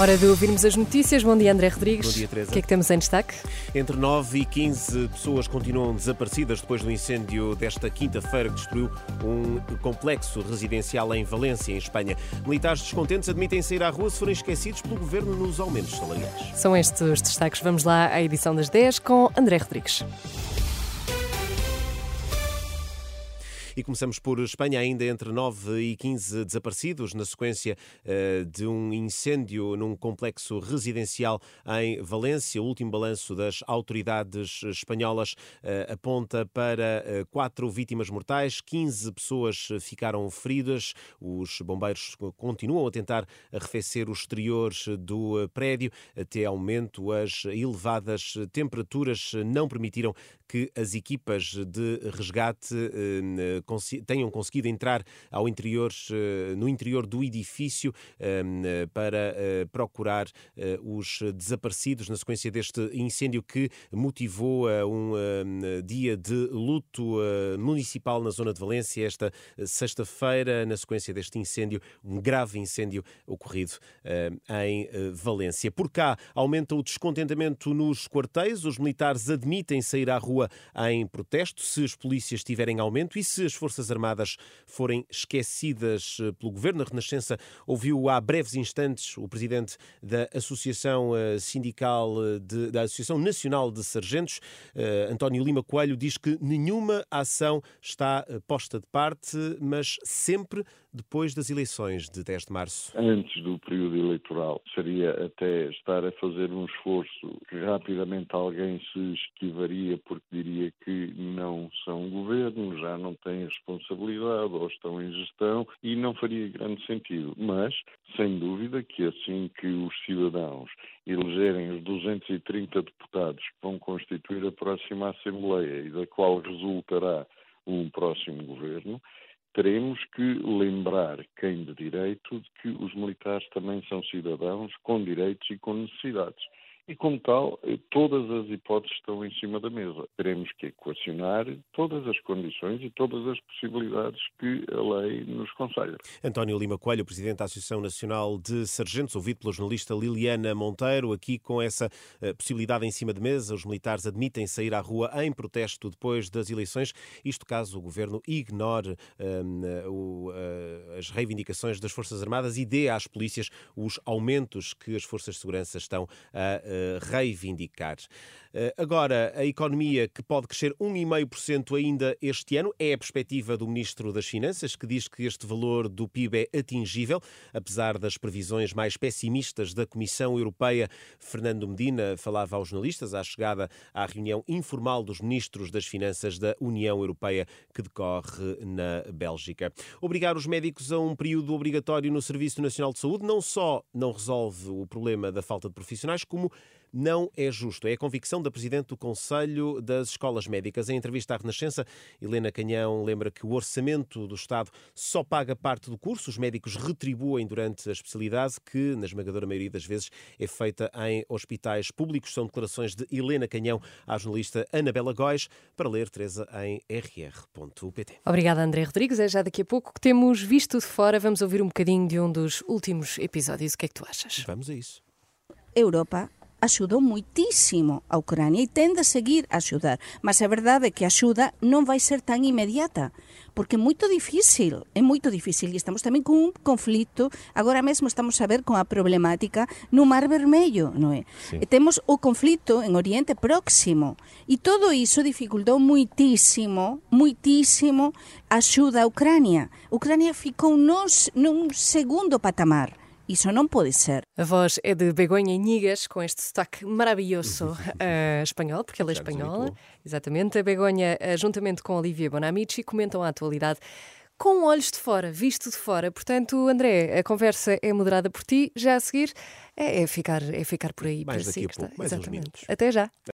Hora de ouvirmos as notícias. Bom dia, André Rodrigues. Bom dia, Teresa. O que é que temos em destaque? Entre 9 e 15 pessoas continuam desaparecidas depois do incêndio desta quinta-feira que destruiu um complexo residencial em Valência, em Espanha. Militares descontentes admitem sair à rua se forem esquecidos pelo governo nos aumentos salariais. São estes os destaques. Vamos lá à edição das 10 com André Rodrigues. E começamos por Espanha, ainda entre 9 e 15 desaparecidos, na sequência uh, de um incêndio num complexo residencial em Valência. O último balanço das autoridades espanholas uh, aponta para uh, quatro vítimas mortais, 15 pessoas ficaram feridas. Os bombeiros continuam a tentar arrefecer os exteriores do prédio. Até ao momento, as elevadas temperaturas não permitiram que as equipas de resgate tenham conseguido entrar ao interior, eh, no interior do edifício ehm, para eh, procurar eh, os desaparecidos na sequência deste incêndio que motivou um ehm, dia de luto municipal na zona de Valência esta sexta-feira, na sequência deste incêndio, um grave incêndio ocorrido em Valência. Por cá aumenta o descontentamento nos quartéis, os militares admitem sair à rua em protesto se as polícias tiverem aumento e se as Forças Armadas forem esquecidas eh, pelo governo. A Renascença ouviu há breves instantes o presidente da Associação eh, Sindical, eh, de, da Associação Nacional de Sargentos, António Lima Coelho, diz que nenhuma ação está posta de parte, mas sempre depois das eleições de 10 de março. Antes do período eleitoral, seria até estar a fazer um esforço que rapidamente alguém se esquivaria porque diria que não são governo, já não têm responsabilidade ou estão em gestão e não faria grande sentido. Mas, sem dúvida, que assim que os cidadãos elegerem os 230 deputados que vão constituir a próxima Assembleia e da qual resultará um próximo governo, teremos que lembrar quem de direito de que os militares também são cidadãos com direitos e com necessidades e, como tal, eh, todas as hipóteses estão em cima da mesa. Teremos que equacionar todas as condições e todas as possibilidades que a lei nos conselha. António Lima Coelho, Presidente da Associação Nacional de Sargentos, ouvido pela jornalista Liliana Monteiro, aqui com essa uh, possibilidade em cima da mesa. Os militares admitem sair à rua em protesto depois das eleições, isto caso o governo ignore uh, as reivindicações das Forças Armadas e dê às polícias os aumentos que as Forças de Segurança estão a reivindicar. Eh, agora, a economia que pode crescer 1,5% ainda este ano é a perspectiva do Ministro das Finanças, que diz que este valor do PIB é atingível, apesar das previsões mais pessimistas da Comissão Europeia. Fernando Medina falava aos jornalistas à chegada à reunião informal dos ministros das Finanças da União Europeia que decorre na Bélgica. Obrigar os médicos a um período obrigatório no Serviço Nacional de Saúde não só não resolve o problema da falta de profissionais, como não é justo. É a convicção da Presidente do Conselho das Escolas Médicas. Em entrevista à Renascença, Helena Canhão lembra que o orçamento do Estado só paga parte do curso. Os médicos retribuem durante a especialidade, que, na esmagadora maioria das vezes, é feita em hospitais públicos. São declarações de Helena Canhão à jornalista Anabela Góis, para ler, Teresa, em rr.pt. Obrigada, André Rodrigues. É já daqui a pouco que temos visto de fora. Vamos ouvir um bocadinho de um dos últimos episódios. O que é que tu achas? Vamos a isso. Europa axudou muitísimo a Ucrania e tende a seguir a axudar. Mas é verdade que a axuda non vai ser tan inmediata, porque é moito difícil, é moito difícil. E estamos tamén con un conflito, agora mesmo estamos a ver con a problemática no Mar Vermello, non é? Sí. E temos o conflito en Oriente Próximo. E todo iso dificultou muitísimo, muitísimo a axuda a Ucrania. Ucrania ficou nos, nun segundo patamar. Isso não pode ser. A voz é de Begonha Inigas, com este sotaque maravilhoso uh, espanhol, porque ela é espanhola. Exatamente. A Begonha, uh, juntamente com Olivia Bonamici, comentam a atualidade com olhos de fora, visto de fora. Portanto, André, a conversa é moderada por ti. Já a seguir é, é ficar, é ficar por aí. Mais daqui a pouco, mais Exatamente. Até já.